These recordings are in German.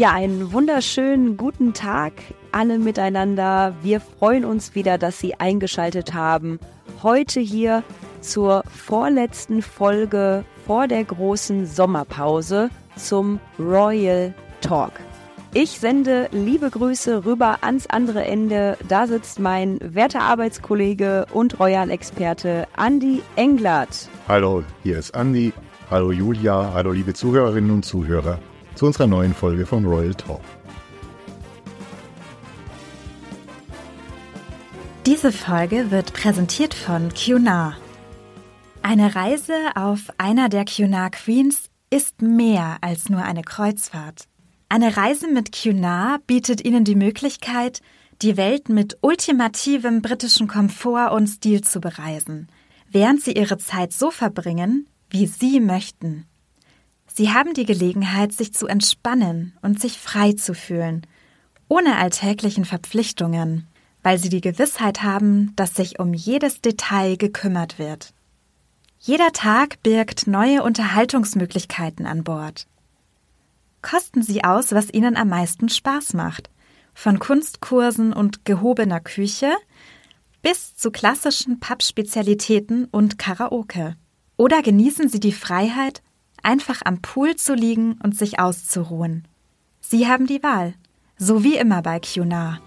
Ja, einen wunderschönen guten Tag alle miteinander. Wir freuen uns wieder, dass Sie eingeschaltet haben. Heute hier zur vorletzten Folge vor der großen Sommerpause zum Royal Talk. Ich sende liebe Grüße rüber ans andere Ende. Da sitzt mein werter Arbeitskollege und Royal-Experte Andy Englert. Hallo, hier ist Andy. Hallo Julia. Hallo liebe Zuhörerinnen und Zuhörer zu unserer neuen Folge von Royal Talk. Diese Folge wird präsentiert von Cunard. Eine Reise auf einer der Cunard Queens ist mehr als nur eine Kreuzfahrt. Eine Reise mit Cunard bietet Ihnen die Möglichkeit, die Welt mit ultimativem britischen Komfort und Stil zu bereisen, während Sie Ihre Zeit so verbringen, wie Sie möchten. Sie haben die Gelegenheit, sich zu entspannen und sich frei zu fühlen, ohne alltäglichen Verpflichtungen, weil sie die Gewissheit haben, dass sich um jedes Detail gekümmert wird. Jeder Tag birgt neue Unterhaltungsmöglichkeiten an Bord. Kosten Sie aus, was Ihnen am meisten Spaß macht, von Kunstkursen und gehobener Küche bis zu klassischen Pappspezialitäten und Karaoke. Oder genießen Sie die Freiheit, einfach am Pool zu liegen und sich auszuruhen. Sie haben die Wahl, so wie immer bei QNA.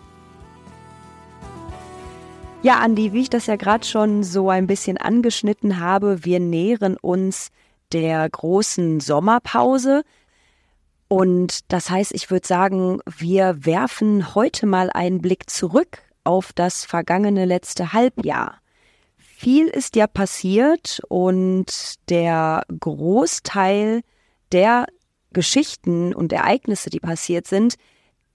Ja, Andi, wie ich das ja gerade schon so ein bisschen angeschnitten habe, wir nähern uns der großen Sommerpause. Und das heißt, ich würde sagen, wir werfen heute mal einen Blick zurück auf das vergangene letzte Halbjahr. Viel ist ja passiert und der Großteil der Geschichten und Ereignisse, die passiert sind,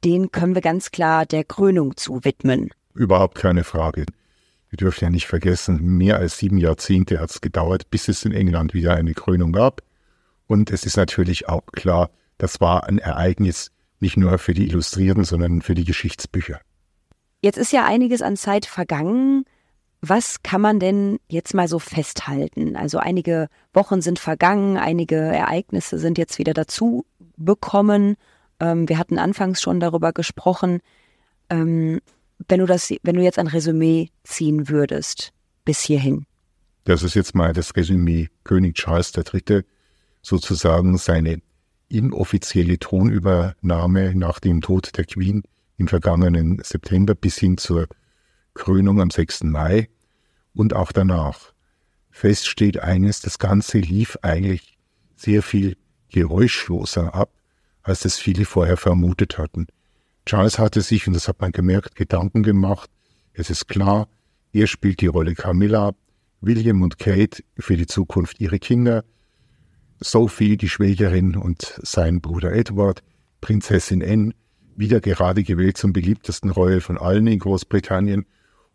den können wir ganz klar der Krönung zuwidmen. Überhaupt keine Frage. Wir dürfen ja nicht vergessen, mehr als sieben Jahrzehnte hat es gedauert, bis es in England wieder eine Krönung gab. Und es ist natürlich auch klar, das war ein Ereignis nicht nur für die Illustrierten, sondern für die Geschichtsbücher. Jetzt ist ja einiges an Zeit vergangen. Was kann man denn jetzt mal so festhalten? Also einige Wochen sind vergangen, einige Ereignisse sind jetzt wieder dazu bekommen. Ähm, wir hatten anfangs schon darüber gesprochen. Ähm, wenn du das, wenn du jetzt ein Resümee ziehen würdest bis hierhin. Das ist jetzt mal das Resümee. König Charles III. sozusagen seine inoffizielle Thronübernahme nach dem Tod der Queen im vergangenen September bis hin zur Krönung am 6. Mai und auch danach. Fest steht eines, das Ganze lief eigentlich sehr viel geräuschloser ab, als es viele vorher vermutet hatten. Charles hatte sich, und das hat man gemerkt, Gedanken gemacht. Es ist klar, er spielt die Rolle Camilla, William und Kate für die Zukunft ihre Kinder, Sophie, die Schwägerin, und sein Bruder Edward, Prinzessin Anne, wieder gerade gewählt zum beliebtesten Royal von allen in Großbritannien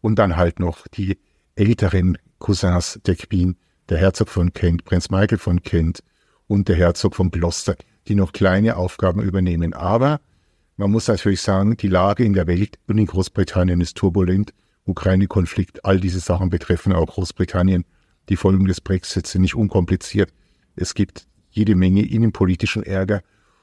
und dann halt noch die älteren Cousins der Queen, der Herzog von Kent, Prinz Michael von Kent und der Herzog von Gloucester, die noch kleine Aufgaben übernehmen. Aber man muss natürlich sagen, die Lage in der Welt und in Großbritannien ist turbulent. Ukraine-Konflikt, all diese Sachen betreffen auch Großbritannien. Die Folgen des Brexits sind nicht unkompliziert. Es gibt jede Menge innenpolitischen Ärger.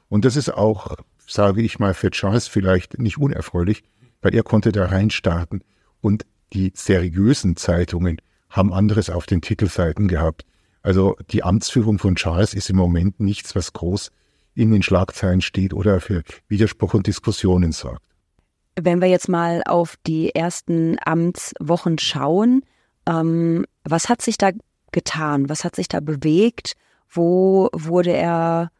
Und das ist auch, sage ich mal, für Charles vielleicht nicht unerfreulich, weil er konnte da reinstarten und die seriösen Zeitungen haben anderes auf den Titelseiten gehabt. Also die Amtsführung von Charles ist im Moment nichts, was groß in den Schlagzeilen steht oder für Widerspruch und Diskussionen sorgt. Wenn wir jetzt mal auf die ersten Amtswochen schauen, ähm, was hat sich da getan? Was hat sich da bewegt? Wo wurde er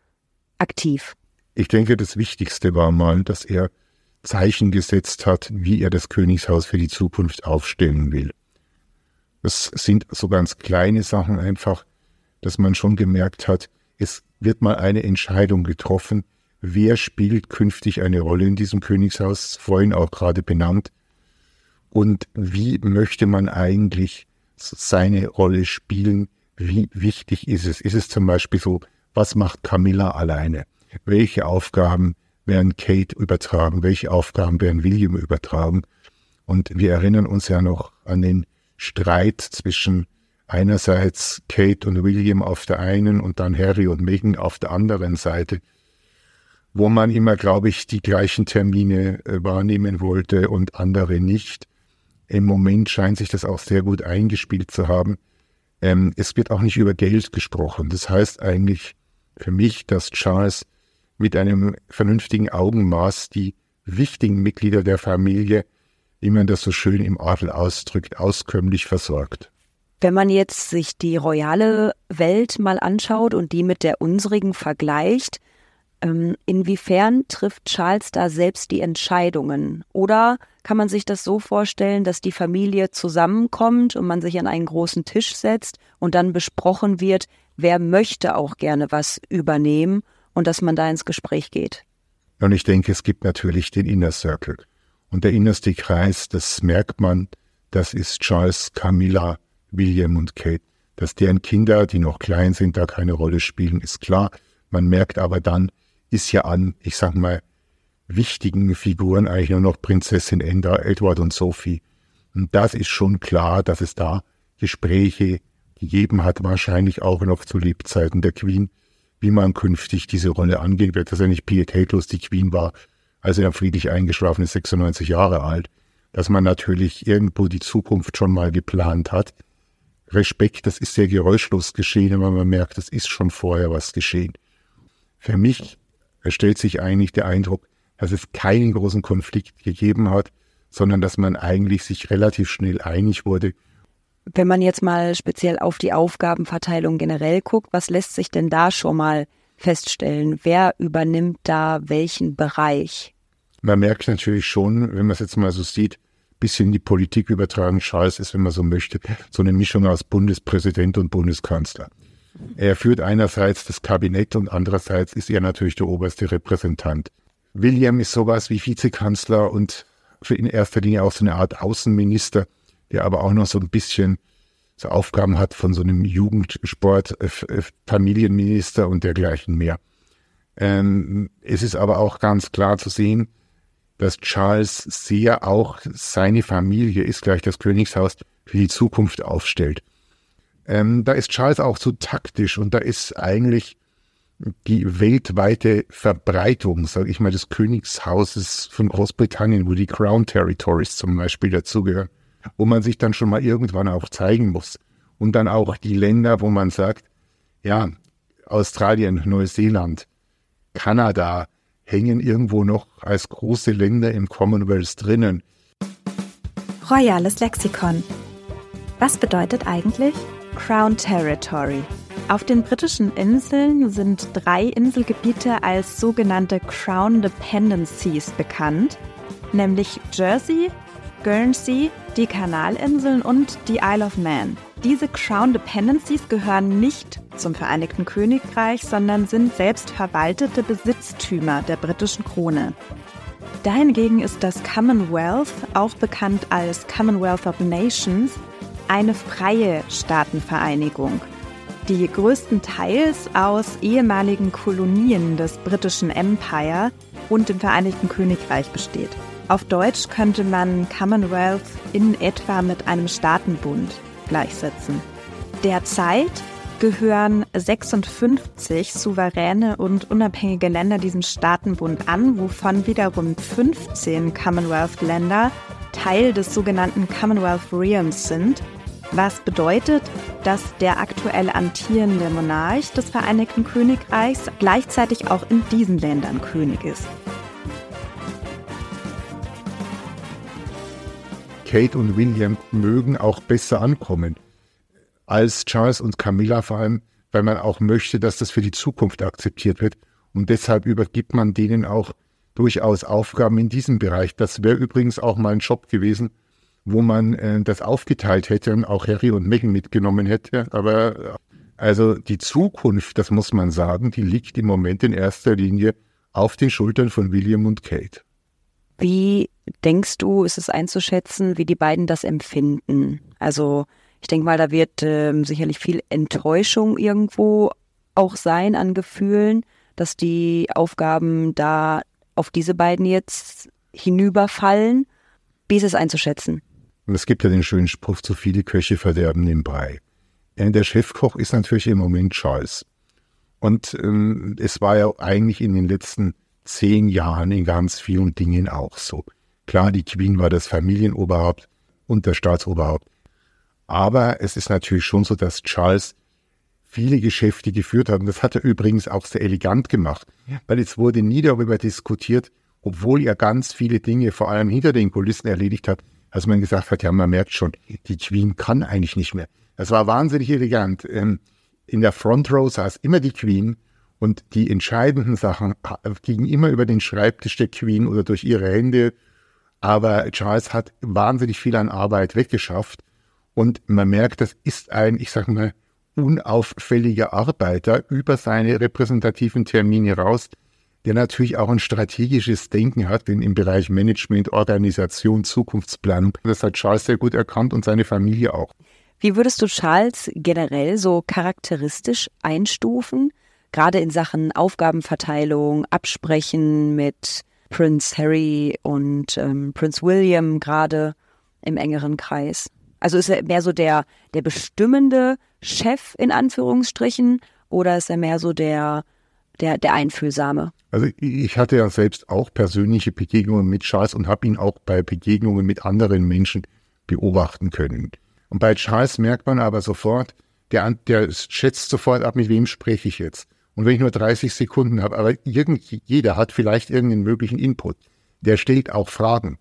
aktiv? Ich denke, das Wichtigste war mal, dass er Zeichen gesetzt hat, wie er das Königshaus für die Zukunft aufstellen will. Das sind so ganz kleine Sachen einfach, dass man schon gemerkt hat, es wird mal eine Entscheidung getroffen, wer spielt künftig eine Rolle in diesem Königshaus, vorhin auch gerade benannt, und wie möchte man eigentlich seine Rolle spielen, wie wichtig ist es? Ist es zum Beispiel so, was macht Camilla alleine? Welche Aufgaben werden Kate übertragen, welche Aufgaben werden William übertragen. Und wir erinnern uns ja noch an den Streit zwischen einerseits Kate und William auf der einen und dann Harry und Meghan auf der anderen Seite. wo man immer, glaube ich, die gleichen Termine äh, wahrnehmen wollte und andere nicht. Im Moment scheint sich das auch sehr gut eingespielt zu haben. Ähm, es wird auch nicht über Geld gesprochen. Das heißt eigentlich für mich, dass Charles mit einem vernünftigen Augenmaß die wichtigen Mitglieder der Familie, wie man das so schön im Adel ausdrückt, auskömmlich versorgt. Wenn man jetzt sich die royale Welt mal anschaut und die mit der unsrigen vergleicht, ähm, inwiefern trifft Charles da selbst die Entscheidungen? Oder kann man sich das so vorstellen, dass die Familie zusammenkommt und man sich an einen großen Tisch setzt und dann besprochen wird, wer möchte auch gerne was übernehmen und dass man da ins Gespräch geht? Und ich denke, es gibt natürlich den Inner Circle. Und der innerste Kreis, das merkt man, das ist Charles, Camilla, William und Kate. Dass deren Kinder, die noch klein sind, da keine Rolle spielen, ist klar. Man merkt aber dann, ist ja an, ich sag mal, wichtigen Figuren eigentlich nur noch Prinzessin Enda, Edward und Sophie. Und das ist schon klar, dass es da Gespräche gegeben hat, wahrscheinlich auch noch zu Lebzeiten der Queen, wie man künftig diese Rolle angehen wird, dass er nicht pietätlos die Queen war, als er friedlich eingeschlafen ist, 96 Jahre alt, dass man natürlich irgendwo die Zukunft schon mal geplant hat. Respekt, das ist sehr geräuschlos geschehen, aber man merkt, es ist schon vorher was geschehen. Für mich stellt sich eigentlich der Eindruck, dass es keinen großen Konflikt gegeben hat, sondern dass man eigentlich sich relativ schnell einig wurde. Wenn man jetzt mal speziell auf die Aufgabenverteilung generell guckt, was lässt sich denn da schon mal feststellen? Wer übernimmt da welchen Bereich? Man merkt natürlich schon, wenn man es jetzt mal so sieht, bisschen die Politik übertragen, Charles ist, wenn man so möchte, so eine Mischung aus Bundespräsident und Bundeskanzler. Er führt einerseits das Kabinett und andererseits ist er natürlich der oberste Repräsentant. William ist sowas wie Vizekanzler und für in erster Linie auch so eine Art Außenminister, der aber auch noch so ein bisschen so Aufgaben hat von so einem Jugendsport, äh, Familienminister und dergleichen mehr. Ähm, es ist aber auch ganz klar zu sehen, dass Charles sehr auch seine Familie, ist gleich das Königshaus, für die Zukunft aufstellt. Ähm, da ist Charles auch so taktisch und da ist eigentlich die weltweite Verbreitung, sage ich mal, des Königshauses von Großbritannien, wo die Crown Territories zum Beispiel dazugehören, wo man sich dann schon mal irgendwann auch zeigen muss. Und dann auch die Länder, wo man sagt, ja, Australien, Neuseeland, Kanada hängen irgendwo noch als große Länder im Commonwealth drinnen. Royales Lexikon. Was bedeutet eigentlich Crown Territory? Auf den britischen Inseln sind drei Inselgebiete als sogenannte Crown Dependencies bekannt, nämlich Jersey, Guernsey, die Kanalinseln und die Isle of Man. Diese Crown Dependencies gehören nicht zum Vereinigten Königreich, sondern sind selbstverwaltete Besitztümer der britischen Krone. Dahingegen ist das Commonwealth, auch bekannt als Commonwealth of Nations, eine freie Staatenvereinigung, die größtenteils aus ehemaligen Kolonien des britischen Empire und dem Vereinigten Königreich besteht. Auf Deutsch könnte man Commonwealth in etwa mit einem Staatenbund gleichsetzen. Derzeit gehören 56 souveräne und unabhängige Länder diesem Staatenbund an, wovon wiederum 15 Commonwealth-Länder Teil des sogenannten Commonwealth Realms sind, was bedeutet, dass der aktuell amtierende Monarch des Vereinigten Königreichs gleichzeitig auch in diesen Ländern König ist. Kate und William mögen auch besser ankommen als Charles und Camilla, vor allem, weil man auch möchte, dass das für die Zukunft akzeptiert wird. Und deshalb übergibt man denen auch durchaus Aufgaben in diesem Bereich. Das wäre übrigens auch mal ein Job gewesen, wo man äh, das aufgeteilt hätte und auch Harry und Meghan mitgenommen hätte. Aber äh, also die Zukunft, das muss man sagen, die liegt im Moment in erster Linie auf den Schultern von William und Kate. Wie denkst du, ist es einzuschätzen, wie die beiden das empfinden? Also ich denke mal, da wird äh, sicherlich viel Enttäuschung irgendwo auch sein an Gefühlen, dass die Aufgaben da auf diese beiden jetzt hinüberfallen. Wie ist es einzuschätzen? Und es gibt ja den schönen Spruch, zu viele Köche verderben den Brei. Der Chefkoch ist natürlich im Moment Charles. Und ähm, es war ja eigentlich in den letzten zehn Jahren in ganz vielen Dingen auch so. Klar, die Queen war das Familienoberhaupt und das Staatsoberhaupt. Aber es ist natürlich schon so, dass Charles viele Geschäfte geführt hat. Und das hat er übrigens auch sehr elegant gemacht, weil es wurde nie darüber diskutiert, obwohl er ganz viele Dinge vor allem hinter den Kulissen erledigt hat, als man gesagt hat, ja, man merkt schon, die Queen kann eigentlich nicht mehr. Das war wahnsinnig elegant. Ähm, in der Front Row saß immer die Queen und die entscheidenden Sachen gingen immer über den Schreibtisch der Queen oder durch ihre Hände. Aber Charles hat wahnsinnig viel an Arbeit weggeschafft. Und man merkt, das ist ein, ich sag mal, unauffälliger Arbeiter über seine repräsentativen Termine raus, der natürlich auch ein strategisches Denken hat, denn im Bereich Management, Organisation, Zukunftsplanung. Das hat Charles sehr gut erkannt und seine Familie auch. Wie würdest du Charles generell so charakteristisch einstufen? Gerade in Sachen Aufgabenverteilung, Absprechen mit Prince Harry und ähm, Prince William gerade im engeren Kreis. Also ist er mehr so der, der bestimmende Chef in Anführungsstrichen oder ist er mehr so der, der, der Einfühlsame? Also ich hatte ja selbst auch persönliche Begegnungen mit Charles und habe ihn auch bei Begegnungen mit anderen Menschen beobachten können. Und bei Charles merkt man aber sofort, der, der schätzt sofort ab, mit wem spreche ich jetzt. Und wenn ich nur 30 Sekunden habe, aber irgend, jeder hat vielleicht irgendeinen möglichen Input. Der stellt auch Fragen.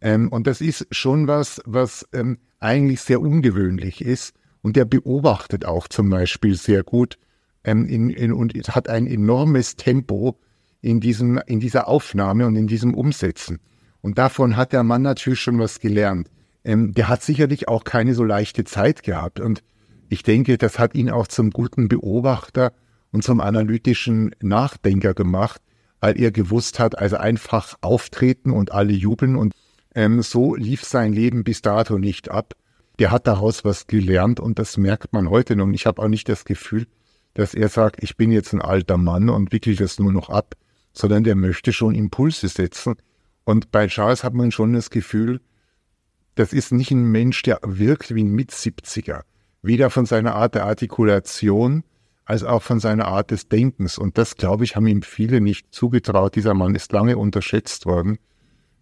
Ähm, und das ist schon was, was ähm, eigentlich sehr ungewöhnlich ist. Und der beobachtet auch zum Beispiel sehr gut ähm, in, in, und hat ein enormes Tempo in, diesem, in dieser Aufnahme und in diesem Umsetzen. Und davon hat der Mann natürlich schon was gelernt. Ähm, der hat sicherlich auch keine so leichte Zeit gehabt. Und ich denke, das hat ihn auch zum guten Beobachter und zum analytischen Nachdenker gemacht, weil er gewusst hat, also einfach auftreten und alle jubeln. Und ähm, so lief sein Leben bis dato nicht ab. Der hat daraus was gelernt und das merkt man heute noch. Und ich habe auch nicht das Gefühl, dass er sagt, ich bin jetzt ein alter Mann und wickle das nur noch ab, sondern der möchte schon Impulse setzen. Und bei Charles hat man schon das Gefühl, das ist nicht ein Mensch, der wirkt wie ein Mit-70er. Weder von seiner Art der Artikulation als auch von seiner Art des Denkens. Und das, glaube ich, haben ihm viele nicht zugetraut. Dieser Mann ist lange unterschätzt worden,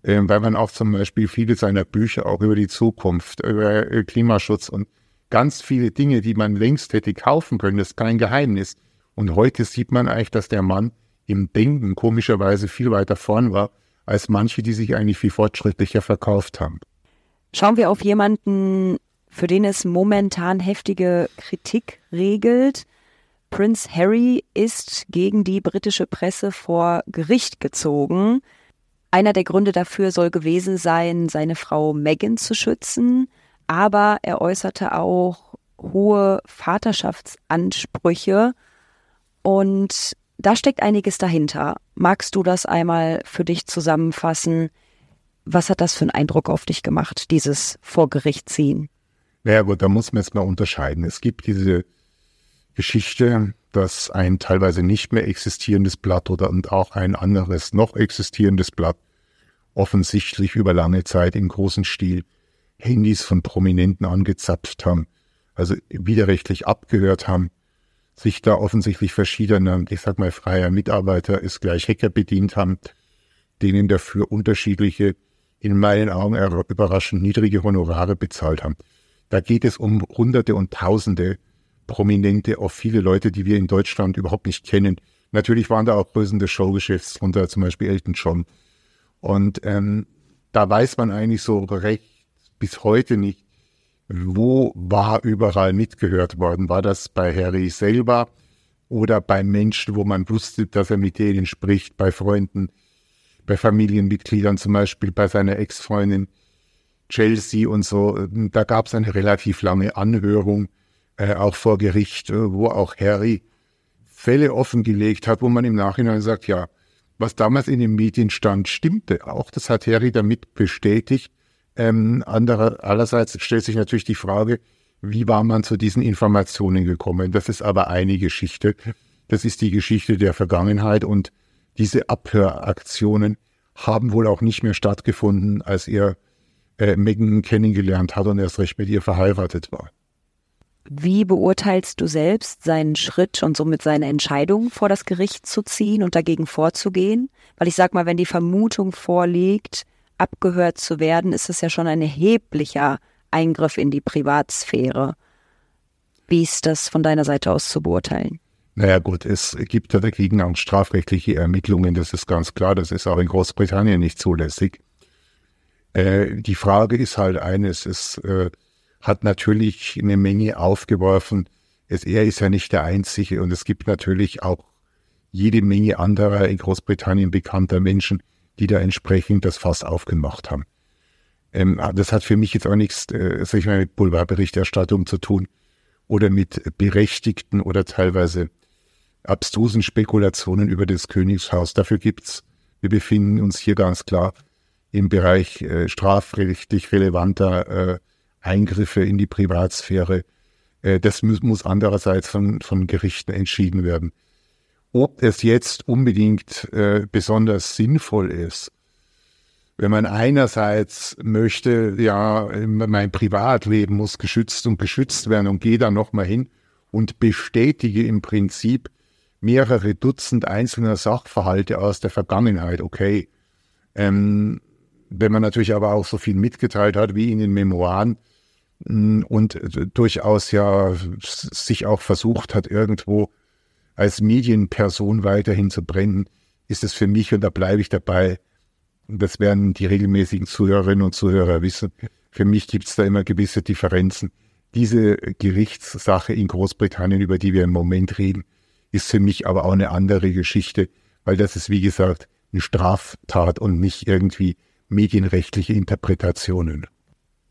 äh, weil man auch zum Beispiel viele seiner Bücher auch über die Zukunft, über äh, Klimaschutz und ganz viele Dinge, die man längst hätte kaufen können, das ist kein Geheimnis. Und heute sieht man eigentlich, dass der Mann im Denken komischerweise viel weiter vorn war, als manche, die sich eigentlich viel fortschrittlicher verkauft haben. Schauen wir auf jemanden, für den es momentan heftige Kritik regelt. Prince Harry ist gegen die britische Presse vor Gericht gezogen. Einer der Gründe dafür soll gewesen sein, seine Frau Meghan zu schützen, aber er äußerte auch hohe Vaterschaftsansprüche und da steckt einiges dahinter. Magst du das einmal für dich zusammenfassen? Was hat das für einen Eindruck auf dich gemacht, dieses Vor Gericht ziehen? Naja gut, da muss man jetzt mal unterscheiden. Es gibt diese Geschichte, dass ein teilweise nicht mehr existierendes Blatt oder und auch ein anderes noch existierendes Blatt offensichtlich über lange Zeit im großen Stil Handys von Prominenten angezapft haben, also widerrechtlich abgehört haben, sich da offensichtlich verschiedener, ich sag mal, freier Mitarbeiter ist gleich Hacker bedient haben, denen dafür unterschiedliche, in meinen Augen überraschend niedrige Honorare bezahlt haben. Da geht es um Hunderte und Tausende Prominente, auch viele Leute, die wir in Deutschland überhaupt nicht kennen. Natürlich waren da auch Größen des Showgeschäfts drunter, zum Beispiel Elton John. Und ähm, da weiß man eigentlich so recht bis heute nicht, wo war überall mitgehört worden. War das bei Harry selber oder bei Menschen, wo man wusste, dass er mit denen spricht, bei Freunden, bei Familienmitgliedern, zum Beispiel bei seiner Ex-Freundin Chelsea und so. Da gab es eine relativ lange Anhörung äh, auch vor Gericht, äh, wo auch Harry Fälle offengelegt hat, wo man im Nachhinein sagt, ja, was damals in den Medien stand, stimmte auch. Das hat Harry damit bestätigt. Ähm, andere, allerseits stellt sich natürlich die Frage, wie war man zu diesen Informationen gekommen? Das ist aber eine Geschichte. Das ist die Geschichte der Vergangenheit und diese Abhöraktionen haben wohl auch nicht mehr stattgefunden, als er äh, Megan kennengelernt hat und erst recht mit ihr verheiratet war. Wie beurteilst du selbst seinen Schritt und somit seine Entscheidung, vor das Gericht zu ziehen und dagegen vorzugehen? Weil ich sag mal, wenn die Vermutung vorliegt, abgehört zu werden, ist es ja schon ein erheblicher Eingriff in die Privatsphäre. Wie ist das von deiner Seite aus zu beurteilen? Naja gut, es gibt ja dagegen auch strafrechtliche Ermittlungen, das ist ganz klar, das ist auch in Großbritannien nicht zulässig. Äh, die Frage ist halt eines, es äh, hat natürlich eine Menge aufgeworfen. Es, er ist ja nicht der Einzige und es gibt natürlich auch jede Menge anderer in Großbritannien bekannter Menschen, die da entsprechend das Fass aufgemacht haben. Ähm, das hat für mich jetzt auch nichts, äh, ich mal, mit Boulevardberichterstattung zu tun oder mit berechtigten oder teilweise abstrusen Spekulationen über das Königshaus. Dafür gibt's, wir befinden uns hier ganz klar im Bereich äh, strafrechtlich relevanter äh, Eingriffe in die Privatsphäre. Äh, das muss, andererseits von, von Gerichten entschieden werden. Ob es jetzt unbedingt äh, besonders sinnvoll ist, wenn man einerseits möchte, ja, mein Privatleben muss geschützt und geschützt werden und gehe da nochmal hin und bestätige im Prinzip mehrere Dutzend einzelner Sachverhalte aus der Vergangenheit, okay. Ähm, wenn man natürlich aber auch so viel mitgeteilt hat wie in den Memoiren, und durchaus ja sich auch versucht hat, irgendwo als Medienperson weiterhin zu brennen, ist es für mich, und da bleibe ich dabei, das werden die regelmäßigen Zuhörerinnen und Zuhörer wissen, für mich gibt es da immer gewisse Differenzen. Diese Gerichtssache in Großbritannien, über die wir im Moment reden, ist für mich aber auch eine andere Geschichte, weil das ist, wie gesagt, eine Straftat und nicht irgendwie medienrechtliche Interpretationen.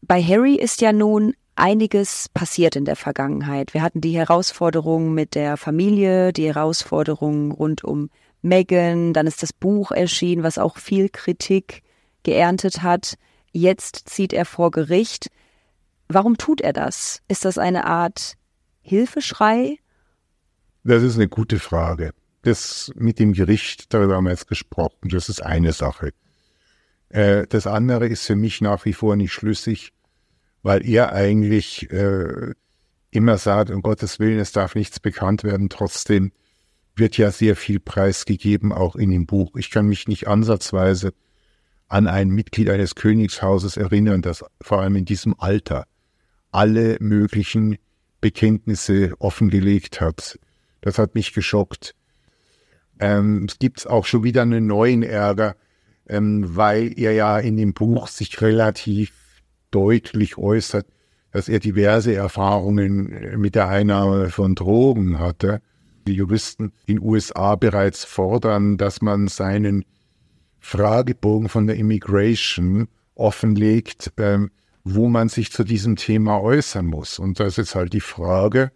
Bei Harry ist ja nun einiges passiert in der Vergangenheit. Wir hatten die Herausforderungen mit der Familie, die Herausforderungen rund um Meghan, dann ist das Buch erschienen, was auch viel Kritik geerntet hat. Jetzt zieht er vor Gericht. Warum tut er das? Ist das eine Art Hilfeschrei? Das ist eine gute Frage. Das mit dem Gericht, darüber haben wir jetzt gesprochen, das ist eine Sache. Äh, das andere ist für mich nach wie vor nicht schlüssig, weil er eigentlich äh, immer sagt, um Gottes Willen, es darf nichts bekannt werden. Trotzdem wird ja sehr viel preisgegeben, auch in dem Buch. Ich kann mich nicht ansatzweise an ein Mitglied eines Königshauses erinnern, das vor allem in diesem Alter alle möglichen Bekenntnisse offengelegt hat. Das hat mich geschockt. Ähm, es gibt auch schon wieder einen neuen Ärger ähm, weil er ja in dem Buch sich relativ deutlich äußert, dass er diverse Erfahrungen mit der Einnahme von Drogen hatte. Die Juristen in den USA bereits fordern, dass man seinen Fragebogen von der Immigration offenlegt, ähm, wo man sich zu diesem Thema äußern muss. Und das ist halt die Frage,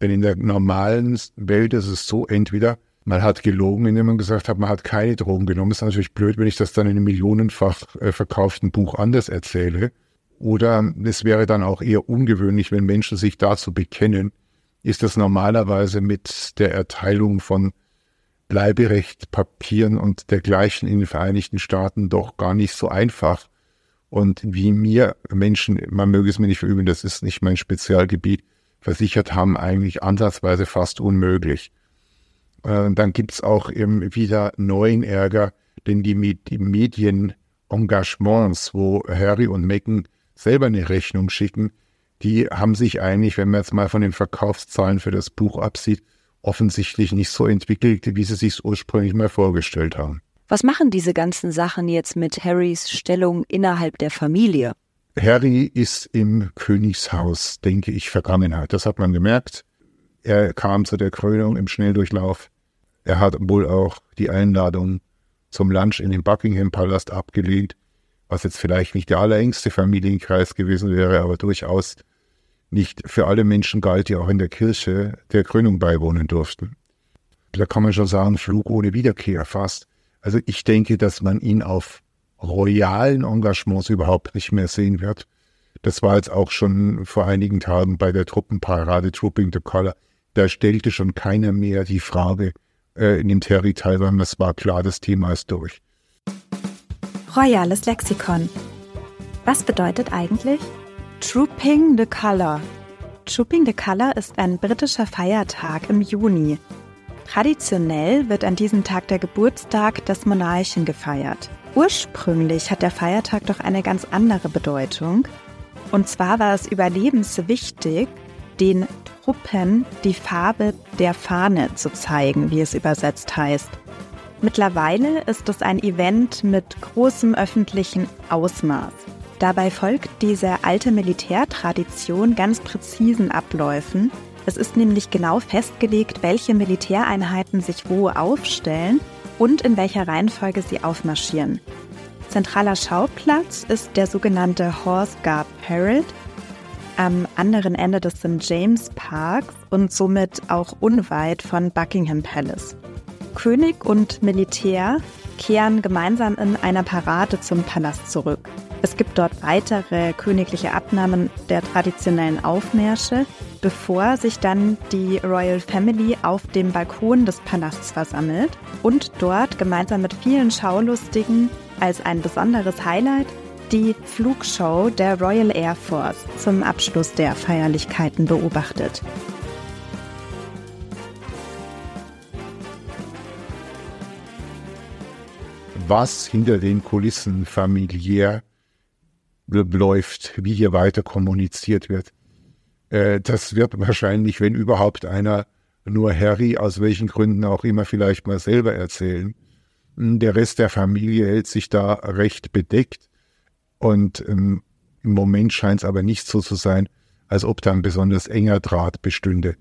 denn in der normalen Welt ist es so, entweder man hat gelogen, indem man gesagt hat, man hat keine Drogen genommen. Ist natürlich blöd, wenn ich das dann in einem millionenfach äh, verkauften Buch anders erzähle. Oder es wäre dann auch eher ungewöhnlich, wenn Menschen sich dazu bekennen. Ist das normalerweise mit der Erteilung von Bleiberechtpapieren und dergleichen in den Vereinigten Staaten doch gar nicht so einfach. Und wie mir Menschen, man möge es mir nicht verüben, das ist nicht mein Spezialgebiet, versichert haben, eigentlich ansatzweise fast unmöglich. Äh, dann gibt's auch eben wieder neuen Ärger, denn die, die Medienengagements, wo Harry und Meghan selber eine Rechnung schicken, die haben sich eigentlich, wenn man jetzt mal von den Verkaufszahlen für das Buch absieht, offensichtlich nicht so entwickelt, wie sie sich ursprünglich mal vorgestellt haben. Was machen diese ganzen Sachen jetzt mit Harrys Stellung innerhalb der Familie? Harry ist im Königshaus, denke ich, Vergangenheit. Das hat man gemerkt. Er kam zu der Krönung im Schnelldurchlauf. Er hat wohl auch die Einladung zum Lunch in den Buckingham Palast abgelehnt, was jetzt vielleicht nicht der allerengste Familienkreis gewesen wäre, aber durchaus nicht für alle Menschen galt, die auch in der Kirche der Krönung beiwohnen durften. Da kann man schon sagen, Flug ohne Wiederkehr fast. Also ich denke, dass man ihn auf royalen Engagements überhaupt nicht mehr sehen wird. Das war jetzt auch schon vor einigen Tagen bei der Truppenparade Trooping the Color. Da stellte schon keiner mehr die Frage, äh, in dem Terry teil, sondern es war klar, das Thema ist durch. Royales Lexikon. Was bedeutet eigentlich? Trooping the Color. Chuping de Colour ist ein britischer Feiertag im Juni. Traditionell wird an diesem Tag der Geburtstag des Monarchen gefeiert. Ursprünglich hat der Feiertag doch eine ganz andere Bedeutung. Und zwar war es überlebenswichtig, den Truppen die Farbe der Fahne zu zeigen, wie es übersetzt heißt. Mittlerweile ist es ein Event mit großem öffentlichen Ausmaß. Dabei folgt diese alte Militärtradition ganz präzisen Abläufen. Es ist nämlich genau festgelegt, welche Militäreinheiten sich wo aufstellen und in welcher Reihenfolge sie aufmarschieren. Zentraler Schauplatz ist der sogenannte Horse Guard Parade am anderen Ende des St. James Parks und somit auch unweit von Buckingham Palace. König und Militär kehren gemeinsam in einer Parade zum Palast zurück. Es gibt dort weitere königliche Abnahmen der traditionellen Aufmärsche, bevor sich dann die Royal Family auf dem Balkon des Palasts versammelt und dort gemeinsam mit vielen Schaulustigen als ein besonderes Highlight die Flugshow der Royal Air Force zum Abschluss der Feierlichkeiten beobachtet. Was hinter den Kulissen familiär läuft, wie hier weiter kommuniziert wird, äh, das wird wahrscheinlich, wenn überhaupt einer, nur Harry, aus welchen Gründen auch immer, vielleicht mal selber erzählen. Der Rest der Familie hält sich da recht bedeckt. Und ähm, im Moment scheint es aber nicht so zu sein, als ob da ein besonders enger Draht bestünde.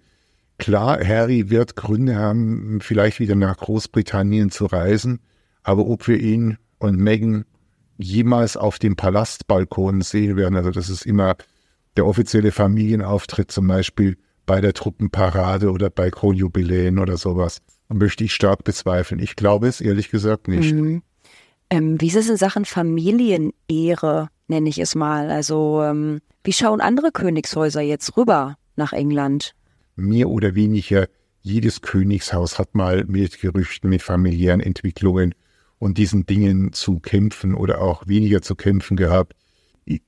Klar, Harry wird Gründe haben, vielleicht wieder nach Großbritannien zu reisen, aber ob wir ihn und Meghan jemals auf dem Palastbalkon sehen werden, also das ist immer der offizielle Familienauftritt zum Beispiel bei der Truppenparade oder bei Kronjubiläen oder sowas, möchte ich stark bezweifeln. Ich glaube es ehrlich gesagt nicht. Mhm. Ähm, wie ist es in Sachen Familienehre, nenne ich es mal? Also, ähm, wie schauen andere Königshäuser jetzt rüber nach England? Mehr oder weniger jedes Königshaus hat mal mit Gerüchten, mit familiären Entwicklungen und diesen Dingen zu kämpfen oder auch weniger zu kämpfen gehabt.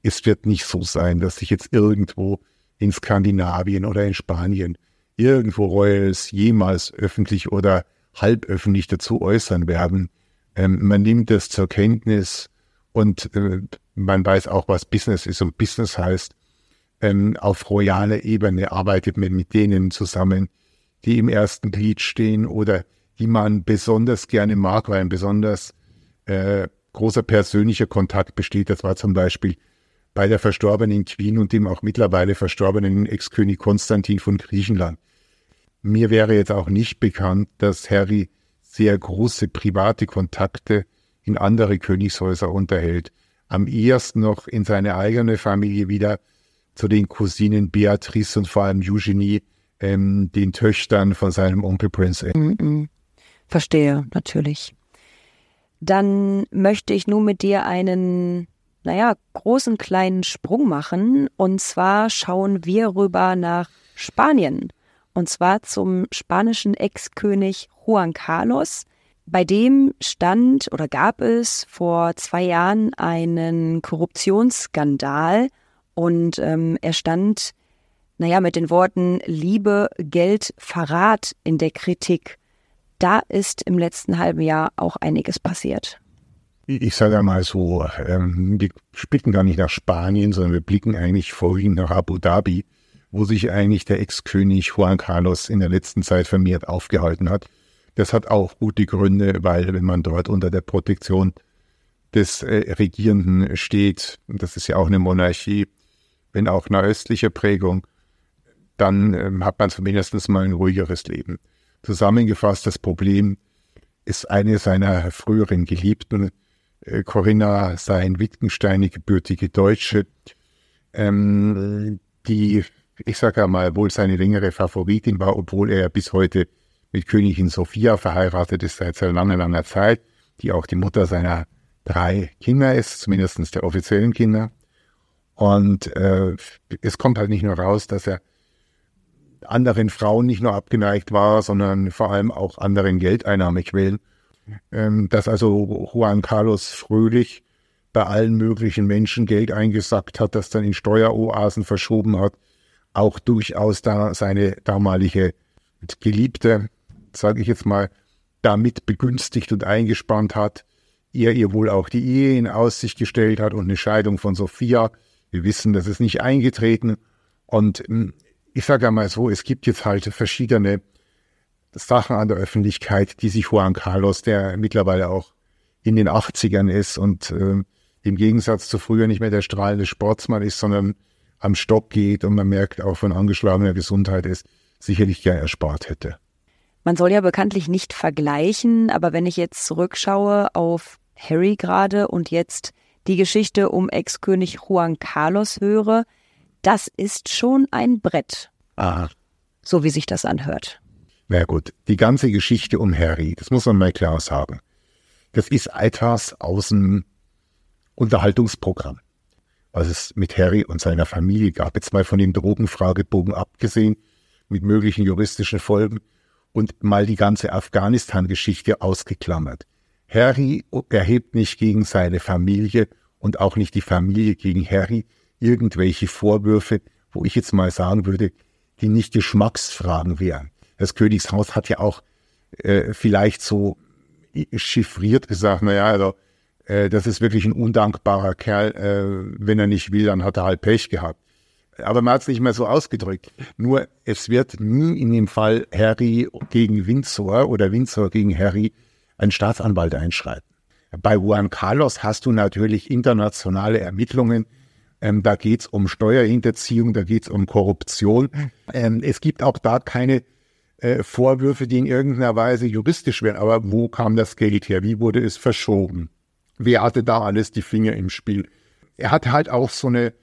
Es wird nicht so sein, dass sich jetzt irgendwo in Skandinavien oder in Spanien irgendwo Royals jemals öffentlich oder halböffentlich dazu äußern werden. Ähm, man nimmt das zur Kenntnis und äh, man weiß auch, was Business ist und Business heißt. Ähm, auf royaler Ebene arbeitet man mit denen zusammen, die im ersten Glied stehen oder die man besonders gerne mag, weil ein besonders äh, großer persönlicher Kontakt besteht. Das war zum Beispiel bei der verstorbenen Queen und dem auch mittlerweile verstorbenen Ex-König Konstantin von Griechenland. Mir wäre jetzt auch nicht bekannt, dass Harry sehr große private Kontakte in andere Königshäuser unterhält. Am ehesten noch in seine eigene Familie wieder zu den Cousinen Beatrice und vor allem Eugenie, ähm, den Töchtern von seinem Onkel Prince. Mm -mm. Verstehe, natürlich. Dann möchte ich nun mit dir einen, naja, großen kleinen Sprung machen. Und zwar schauen wir rüber nach Spanien. Und zwar zum spanischen Ex-König Juan Carlos. Bei dem stand oder gab es vor zwei Jahren einen Korruptionsskandal und ähm, er stand, naja, mit den Worten Liebe, Geld, Verrat in der Kritik. Da ist im letzten halben Jahr auch einiges passiert. Ich sage mal so, ähm, wir blicken gar nicht nach Spanien, sondern wir blicken eigentlich vorwiegend nach Abu Dhabi, wo sich eigentlich der Ex-König Juan Carlos in der letzten Zeit vermehrt aufgehalten hat. Das hat auch gute Gründe, weil wenn man dort unter der Protektion des äh, Regierenden steht, und das ist ja auch eine Monarchie, wenn auch eine östliche Prägung, dann ähm, hat man zumindest mal ein ruhigeres Leben. Zusammengefasst, das Problem ist eine seiner früheren Geliebten, äh, Corinna sein Wittgensteine gebürtige Deutsche, ähm, die, ich sage ja mal, wohl seine längere Favoritin war, obwohl er bis heute mit Königin Sophia verheiratet ist seit sehr langer, langer Zeit, die auch die Mutter seiner drei Kinder ist, zumindest der offiziellen Kinder. Und äh, es kommt halt nicht nur raus, dass er anderen Frauen nicht nur abgeneigt war, sondern vor allem auch anderen Geldeinnahmequellen. Ähm, dass also Juan Carlos Fröhlich bei allen möglichen Menschen Geld eingesackt hat, das dann in Steueroasen verschoben hat, auch durchaus da seine damalige Geliebte, sage ich jetzt mal, damit begünstigt und eingespannt hat, er ihr wohl auch die Ehe in Aussicht gestellt hat und eine Scheidung von Sophia. Wir wissen, das ist nicht eingetreten. Und hm, ich sage einmal so, es gibt jetzt halt verschiedene Sachen an der Öffentlichkeit, die sich Juan Carlos, der mittlerweile auch in den 80ern ist und äh, im Gegensatz zu früher nicht mehr der strahlende Sportsmann ist, sondern am Stock geht und man merkt auch von angeschlagener Gesundheit ist, sicherlich gern erspart hätte. Man soll ja bekanntlich nicht vergleichen, aber wenn ich jetzt zurückschaue auf Harry gerade und jetzt die Geschichte um Ex-König Juan Carlos höre, das ist schon ein Brett. Ah. So wie sich das anhört. Na gut, die ganze Geschichte um Harry, das muss man mal klar sagen. Das ist etwas aus dem Unterhaltungsprogramm, was es mit Harry und seiner Familie gab. Jetzt mal von dem Drogenfragebogen abgesehen, mit möglichen juristischen Folgen und mal die ganze Afghanistan-Geschichte ausgeklammert. Harry erhebt nicht gegen seine Familie und auch nicht die Familie gegen Harry irgendwelche Vorwürfe, wo ich jetzt mal sagen würde, die nicht Geschmacksfragen wären das Königshaus hat ja auch äh, vielleicht so chiffriert gesagt, naja, also, äh, das ist wirklich ein undankbarer Kerl, äh, wenn er nicht will, dann hat er halt Pech gehabt. Aber man hat es nicht mehr so ausgedrückt. Nur es wird nie in dem Fall Harry gegen Windsor oder Windsor gegen Harry ein Staatsanwalt einschreiten. Bei Juan Carlos hast du natürlich internationale Ermittlungen. Ähm, da geht's um Steuerhinterziehung, da geht's um Korruption. Ähm, es gibt auch da keine äh, Vorwürfe, die in irgendeiner Weise juristisch wären. Aber wo kam das Geld her? Wie wurde es verschoben? Wer hatte da alles die Finger im Spiel? Er hatte halt auch so eine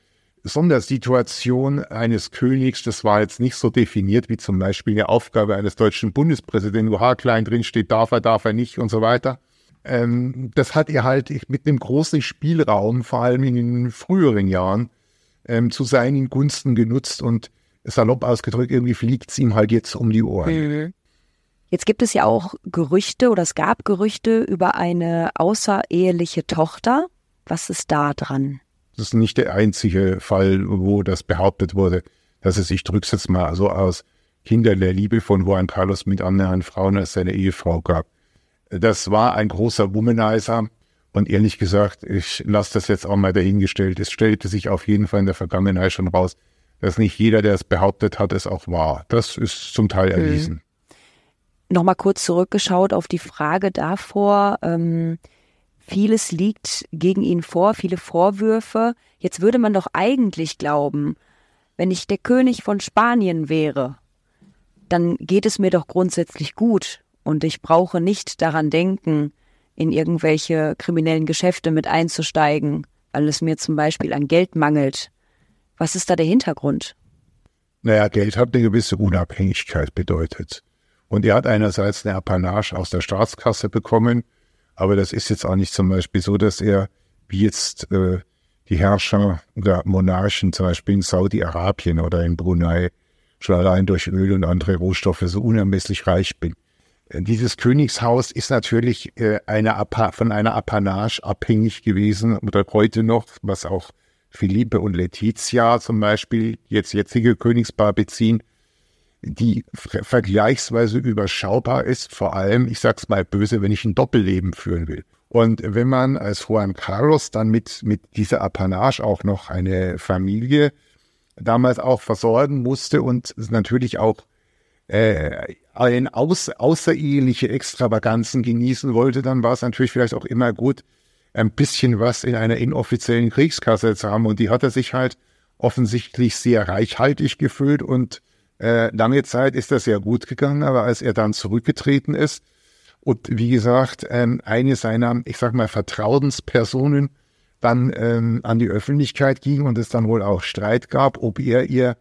Sondersituation eines Königs, das war jetzt nicht so definiert wie zum Beispiel die Aufgabe eines deutschen Bundespräsidenten, wo haarklein drin steht, darf er, darf er nicht und so weiter. Ähm, das hat er halt mit einem großen Spielraum, vor allem in den früheren Jahren, ähm, zu seinen Gunsten genutzt und salopp ausgedrückt, irgendwie fliegt es ihm halt jetzt um die Ohren. Jetzt gibt es ja auch Gerüchte oder es gab Gerüchte über eine außereheliche Tochter. Was ist da dran? Das ist nicht der einzige Fall, wo das behauptet wurde, dass es, ich drück's jetzt mal so aus, Kinder der Liebe von Juan Carlos mit anderen Frauen als seine Ehefrau gab. Das war ein großer Womanizer und ehrlich gesagt, ich lasse das jetzt auch mal dahingestellt. Es stellte sich auf jeden Fall in der Vergangenheit schon raus, dass nicht jeder, der es behauptet hat, es auch war. Das ist zum Teil mhm. erwiesen. Mhm. Nochmal kurz zurückgeschaut auf die Frage davor. Ähm, vieles liegt gegen ihn vor, viele Vorwürfe. Jetzt würde man doch eigentlich glauben, wenn ich der König von Spanien wäre, dann geht es mir doch grundsätzlich gut und ich brauche nicht daran denken, in irgendwelche kriminellen Geschäfte mit einzusteigen, weil es mir zum Beispiel an Geld mangelt was ist da der Hintergrund? Naja, Geld hat eine gewisse Unabhängigkeit bedeutet. Und er hat einerseits eine Apanage aus der Staatskasse bekommen, aber das ist jetzt auch nicht zum Beispiel so, dass er, wie jetzt äh, die Herrscher oder Monarchen zum Beispiel in Saudi-Arabien oder in Brunei schon allein durch Öl und andere Rohstoffe so unermesslich reich bin. Äh, dieses Königshaus ist natürlich äh, eine, von einer Apanage abhängig gewesen oder heute noch, was auch Philippe und Letizia zum Beispiel, jetzt jetzige Königspaar beziehen, die vergleichsweise überschaubar ist, vor allem, ich sag's mal böse, wenn ich ein Doppelleben führen will. Und wenn man als Juan Carlos dann mit, mit dieser Apanage auch noch eine Familie damals auch versorgen musste und natürlich auch äh, ein aus, außereheliche Extravaganzen genießen wollte, dann war es natürlich vielleicht auch immer gut, ein bisschen was in einer inoffiziellen Kriegskasse zu haben. Und die hat er sich halt offensichtlich sehr reichhaltig gefüllt und äh, lange Zeit ist das sehr gut gegangen, aber als er dann zurückgetreten ist und wie gesagt, ähm, eine seiner, ich sag mal, Vertrauenspersonen dann ähm, an die Öffentlichkeit ging und es dann wohl auch Streit gab, ob er ihr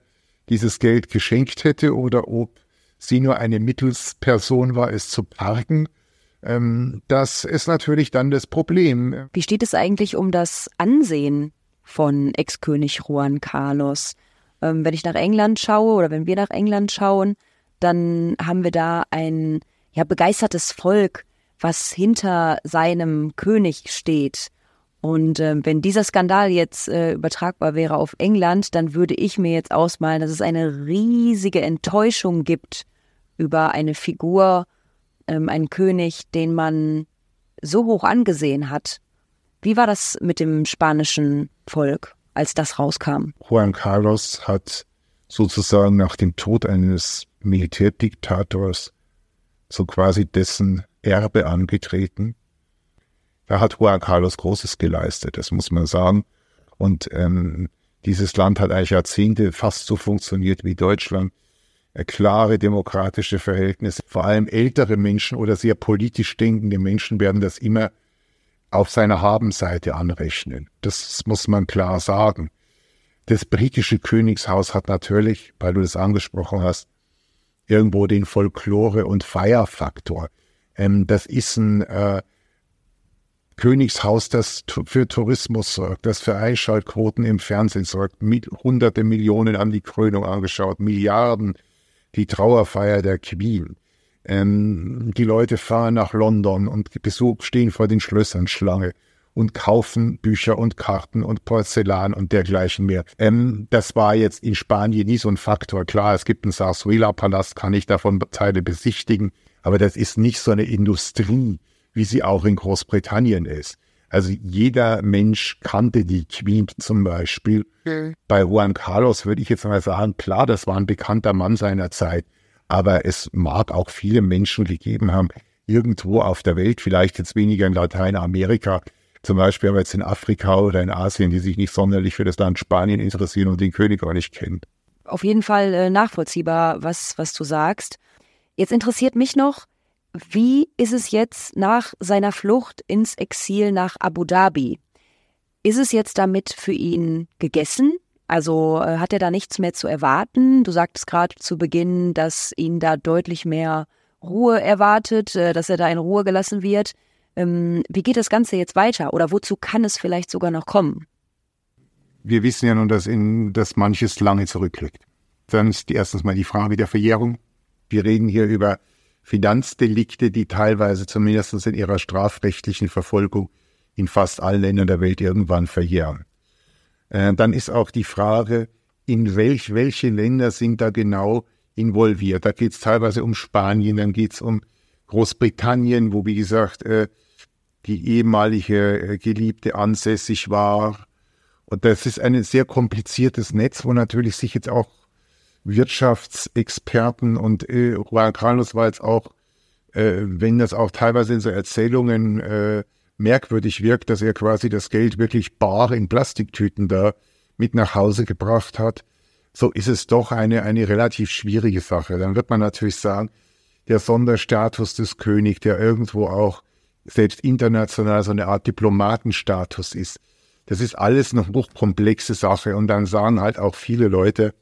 dieses Geld geschenkt hätte oder ob sie nur eine Mittelsperson war, es zu parken. Ähm, das ist natürlich dann das Problem. Wie steht es eigentlich um das Ansehen von Ex-König Juan Carlos? Ähm, wenn ich nach England schaue oder wenn wir nach England schauen, dann haben wir da ein ja, begeistertes Volk, was hinter seinem König steht. Und äh, wenn dieser Skandal jetzt äh, übertragbar wäre auf England, dann würde ich mir jetzt ausmalen, dass es eine riesige Enttäuschung gibt über eine Figur, ähm, einen König, den man so hoch angesehen hat. Wie war das mit dem spanischen Volk, als das rauskam? Juan Carlos hat sozusagen nach dem Tod eines Militärdiktators so quasi dessen Erbe angetreten da hat Juan Carlos Großes geleistet, das muss man sagen. Und ähm, dieses Land hat eigentlich Jahrzehnte fast so funktioniert wie Deutschland. Äh, klare demokratische Verhältnisse. Vor allem ältere Menschen oder sehr politisch denkende Menschen werden das immer auf seiner Habenseite anrechnen. Das muss man klar sagen. Das britische Königshaus hat natürlich, weil du das angesprochen hast, irgendwo den Folklore- und Feierfaktor. Ähm, das ist ein äh, Königshaus, das für Tourismus sorgt, das für Einschaltquoten im Fernsehen sorgt, mit hunderte Millionen an die Krönung angeschaut, Milliarden die Trauerfeier der Queen. Ähm, die Leute fahren nach London und Besuch stehen vor den Schlössern Schlange und kaufen Bücher und Karten und Porzellan und dergleichen mehr. Ähm, das war jetzt in Spanien nie so ein Faktor. Klar, es gibt einen Sarsuela-Palast, kann ich davon Teile besichtigen, aber das ist nicht so eine Industrie, wie sie auch in Großbritannien ist. Also jeder Mensch kannte die Queen zum Beispiel. Mhm. Bei Juan Carlos würde ich jetzt mal sagen, klar, das war ein bekannter Mann seiner Zeit, aber es mag auch viele Menschen gegeben haben, irgendwo auf der Welt, vielleicht jetzt weniger in Lateinamerika, zum Beispiel aber jetzt in Afrika oder in Asien, die sich nicht sonderlich für das Land Spanien interessieren und den König auch nicht kennen. Auf jeden Fall äh, nachvollziehbar, was, was du sagst. Jetzt interessiert mich noch, wie ist es jetzt nach seiner Flucht ins Exil nach Abu Dhabi? Ist es jetzt damit für ihn gegessen? Also äh, hat er da nichts mehr zu erwarten? Du sagtest gerade zu Beginn, dass ihn da deutlich mehr Ruhe erwartet, äh, dass er da in Ruhe gelassen wird. Ähm, wie geht das Ganze jetzt weiter oder wozu kann es vielleicht sogar noch kommen? Wir wissen ja nun, dass, in, dass manches lange zurückliegt. Dann ist die, erstens mal die Frage der Verjährung. Wir reden hier über Finanzdelikte, die teilweise zumindest in ihrer strafrechtlichen Verfolgung in fast allen Ländern der Welt irgendwann verjähren. Äh, dann ist auch die Frage, in welch, welche Länder sind da genau involviert. Da geht es teilweise um Spanien, dann geht es um Großbritannien, wo wie gesagt äh, die ehemalige äh, Geliebte ansässig war. Und das ist ein sehr kompliziertes Netz, wo natürlich sich jetzt auch Wirtschaftsexperten und äh, Juan Carlos war jetzt auch, äh, wenn das auch teilweise in so Erzählungen äh, merkwürdig wirkt, dass er quasi das Geld wirklich bar in Plastiktüten da mit nach Hause gebracht hat, so ist es doch eine, eine relativ schwierige Sache. Dann wird man natürlich sagen, der Sonderstatus des Königs, der irgendwo auch selbst international so eine Art Diplomatenstatus ist, das ist alles eine hochkomplexe Sache. Und dann sagen halt auch viele Leute,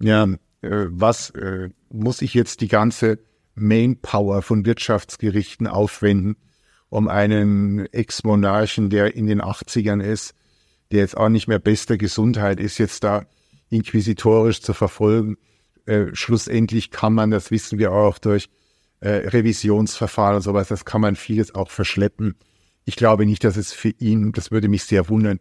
ja, äh, was äh, muss ich jetzt die ganze Mainpower von Wirtschaftsgerichten aufwenden, um einen Ex-Monarchen, der in den 80ern ist, der jetzt auch nicht mehr bester Gesundheit ist, jetzt da inquisitorisch zu verfolgen. Äh, schlussendlich kann man, das wissen wir auch durch äh, Revisionsverfahren und sowas, das kann man vieles auch verschleppen. Ich glaube nicht, dass es für ihn, das würde mich sehr wundern,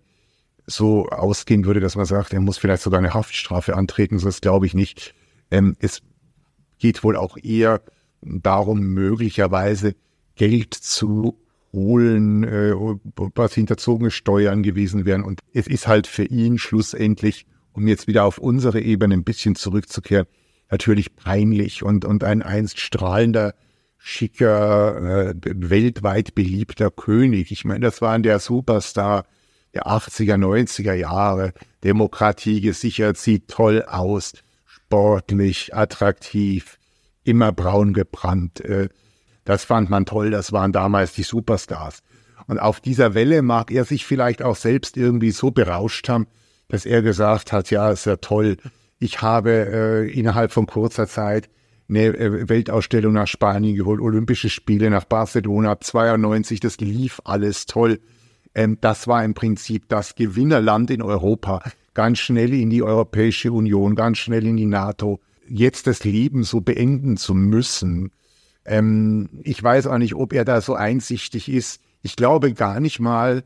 so ausgehen würde, dass man sagt, er muss vielleicht sogar eine Haftstrafe antreten, so das glaube ich nicht. Ähm, es geht wohl auch eher darum, möglicherweise Geld zu holen, äh, was hinterzogene Steuern gewesen wären. Und es ist halt für ihn schlussendlich, um jetzt wieder auf unsere Ebene ein bisschen zurückzukehren, natürlich peinlich und, und ein einst strahlender, schicker, äh, weltweit beliebter König. Ich meine, das war der Superstar der 80er, 90er Jahre. Demokratie gesichert, sieht toll aus, sportlich, attraktiv, immer braun gebrannt. Äh, das fand man toll, das waren damals die Superstars. Und auf dieser Welle mag er sich vielleicht auch selbst irgendwie so berauscht haben, dass er gesagt hat, ja, ist ja toll. Ich habe äh, innerhalb von kurzer Zeit eine äh, Weltausstellung nach Spanien geholt, Olympische Spiele nach Barcelona 92, das lief alles toll. Ähm, das war im Prinzip das Gewinnerland in Europa, ganz schnell in die Europäische Union, ganz schnell in die NATO. Jetzt das Leben so beenden zu müssen, ähm, ich weiß auch nicht, ob er da so einsichtig ist. Ich glaube gar nicht mal,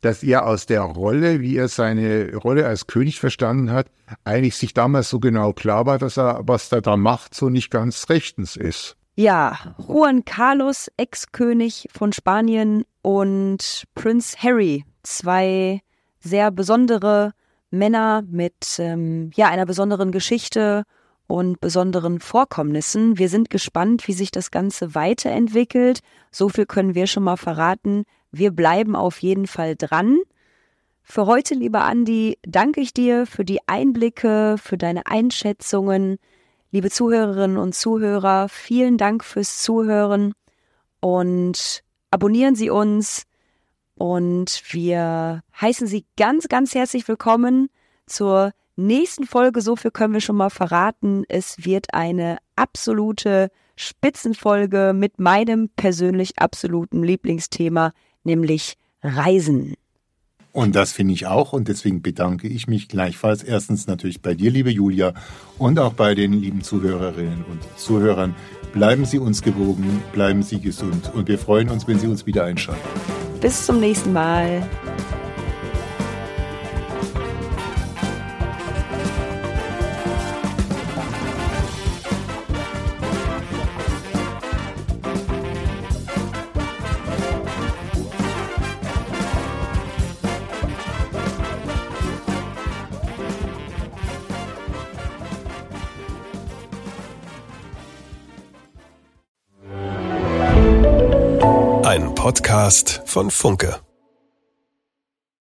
dass er aus der Rolle, wie er seine Rolle als König verstanden hat, eigentlich sich damals so genau klar war, dass er, was er da macht, so nicht ganz rechtens ist. Ja, Juan Carlos, Ex-König von Spanien und Prince Harry, zwei sehr besondere Männer mit ähm, ja einer besonderen Geschichte und besonderen Vorkommnissen. Wir sind gespannt, wie sich das Ganze weiterentwickelt. So viel können wir schon mal verraten. Wir bleiben auf jeden Fall dran. Für heute, lieber Andi, danke ich dir für die Einblicke, für deine Einschätzungen. Liebe Zuhörerinnen und Zuhörer, vielen Dank fürs Zuhören und abonnieren Sie uns und wir heißen Sie ganz, ganz herzlich willkommen zur nächsten Folge. So viel können wir schon mal verraten. Es wird eine absolute Spitzenfolge mit meinem persönlich absoluten Lieblingsthema, nämlich Reisen. Und das finde ich auch und deswegen bedanke ich mich gleichfalls erstens natürlich bei dir, liebe Julia, und auch bei den lieben Zuhörerinnen und Zuhörern. Bleiben Sie uns gewogen, bleiben Sie gesund und wir freuen uns, wenn Sie uns wieder einschalten. Bis zum nächsten Mal. Podcast von Funke.